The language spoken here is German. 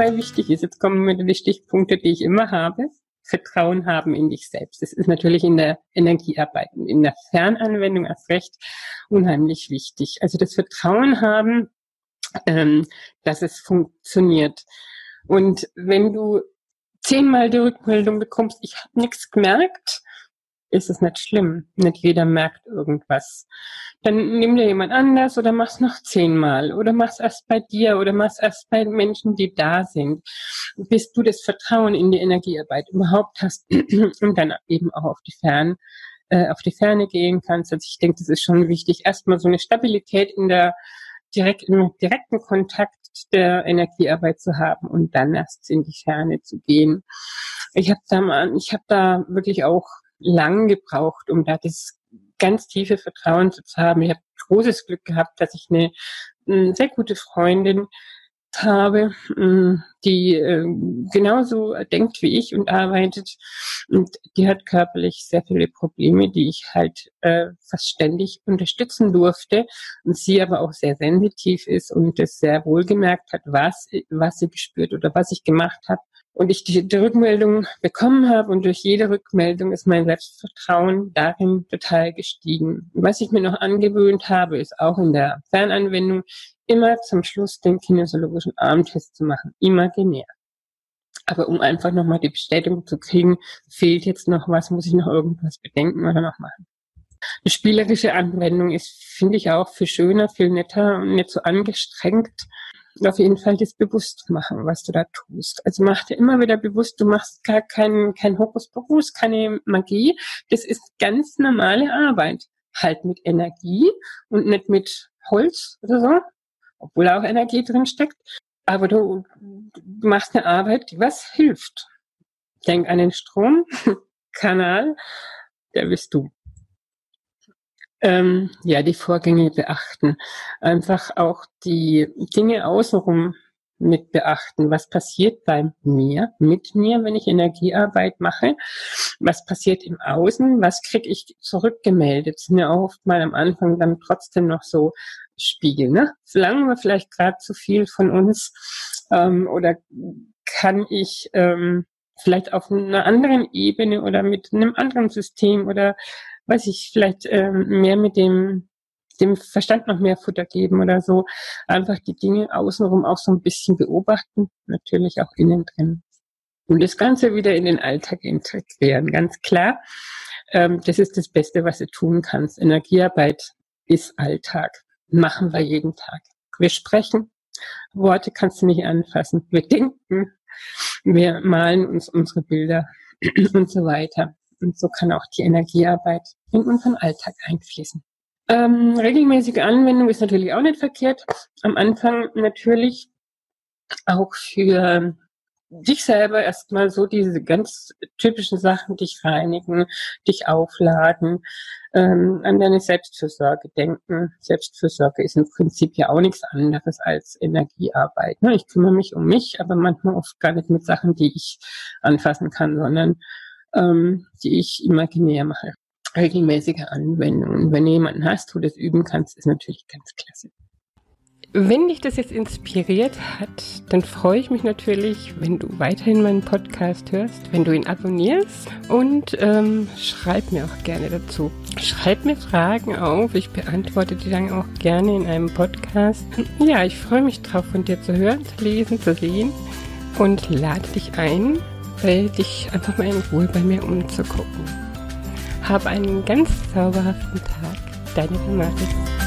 dabei wichtig ist, jetzt kommen wir die Stichpunkte, die ich immer habe. Vertrauen haben in dich selbst. Das ist natürlich in der Energiearbeit und in der Fernanwendung erst recht unheimlich wichtig. Also das Vertrauen haben, ähm, dass es funktioniert. Und wenn du zehnmal die Rückmeldung bekommst, ich habe nichts gemerkt, ist es nicht schlimm. Nicht jeder merkt irgendwas. Dann nimm dir jemand anders oder mach's noch zehnmal oder mach's erst bei dir oder mach's erst bei Menschen, die da sind, bis du das Vertrauen in die Energiearbeit überhaupt hast und dann eben auch auf die Fern, äh, auf die Ferne gehen kannst. Also ich denke, das ist schon wichtig, erstmal so eine Stabilität in der direkt im direkten Kontakt der Energiearbeit zu haben und dann erst in die Ferne zu gehen. Ich habe da mal, ich habe da wirklich auch lang gebraucht, um da das ganz tiefe Vertrauen zu haben. Ich habe großes Glück gehabt, dass ich eine, eine sehr gute Freundin habe, mm, die äh, genauso denkt wie ich und arbeitet. Und die hat körperlich sehr viele Probleme, die ich halt äh, fast ständig unterstützen durfte. Und sie aber auch sehr sensitiv ist und es sehr wohl gemerkt hat, was, was sie gespürt oder was ich gemacht habe und ich die, die Rückmeldung bekommen habe und durch jede Rückmeldung ist mein Selbstvertrauen darin total gestiegen. Was ich mir noch angewöhnt habe, ist auch in der Fernanwendung immer zum Schluss den kinesiologischen Armtest zu machen, imaginär. Aber um einfach nochmal die Bestätigung zu kriegen, fehlt jetzt noch was, muss ich noch irgendwas bedenken oder noch machen. Eine spielerische Anwendung ist, finde ich auch viel schöner, viel netter und nicht so angestrengt auf jeden Fall das bewusst machen, was du da tust. Also mach dir immer wieder bewusst, du machst gar kein, kein Hokuspokus, keine Magie. Das ist ganz normale Arbeit. Halt mit Energie und nicht mit Holz oder so, obwohl auch Energie drin steckt. Aber du, du machst eine Arbeit, die was hilft. Denk an den Stromkanal, der bist du ähm, ja, die Vorgänge beachten. Einfach auch die Dinge außenrum mit beachten. Was passiert bei mir, mit mir, wenn ich Energiearbeit mache? Was passiert im Außen? Was kriege ich zurückgemeldet? Das sind ja oft mal am Anfang dann trotzdem noch so Spiegel. Ne? Verlangen wir vielleicht gerade zu viel von uns ähm, oder kann ich ähm, vielleicht auf einer anderen Ebene oder mit einem anderen System oder weiß ich, vielleicht ähm, mehr mit dem, dem Verstand noch mehr Futter geben oder so. Einfach die Dinge außenrum auch so ein bisschen beobachten, natürlich auch innen drin. Und das Ganze wieder in den Alltag integrieren, ganz klar. Ähm, das ist das Beste, was du tun kannst. Energiearbeit ist Alltag. Machen wir jeden Tag. Wir sprechen, Worte kannst du nicht anfassen. Wir denken, wir malen uns unsere Bilder und so weiter. Und so kann auch die Energiearbeit in unseren Alltag einfließen. Ähm, regelmäßige Anwendung ist natürlich auch nicht verkehrt. Am Anfang natürlich auch für dich selber erstmal so diese ganz typischen Sachen, dich reinigen, dich aufladen, ähm, an deine Selbstfürsorge denken. Selbstfürsorge ist im Prinzip ja auch nichts anderes als Energiearbeit. Ne? Ich kümmere mich um mich, aber manchmal oft gar nicht mit Sachen, die ich anfassen kann, sondern ähm, die ich imaginär mache. Regelmäßige Anwendungen. Wenn du jemanden hast, wo du das üben kannst, ist natürlich ganz klasse. Wenn dich das jetzt inspiriert hat, dann freue ich mich natürlich, wenn du weiterhin meinen Podcast hörst, wenn du ihn abonnierst und ähm, schreib mir auch gerne dazu. Schreib mir Fragen auf, ich beantworte die dann auch gerne in einem Podcast. Ja, ich freue mich drauf, von dir zu hören, zu lesen, zu sehen und lade dich ein, dich einfach mal in Ruhe bei mir umzugucken. Hab einen ganz zauberhaften Tag. Deine Maris.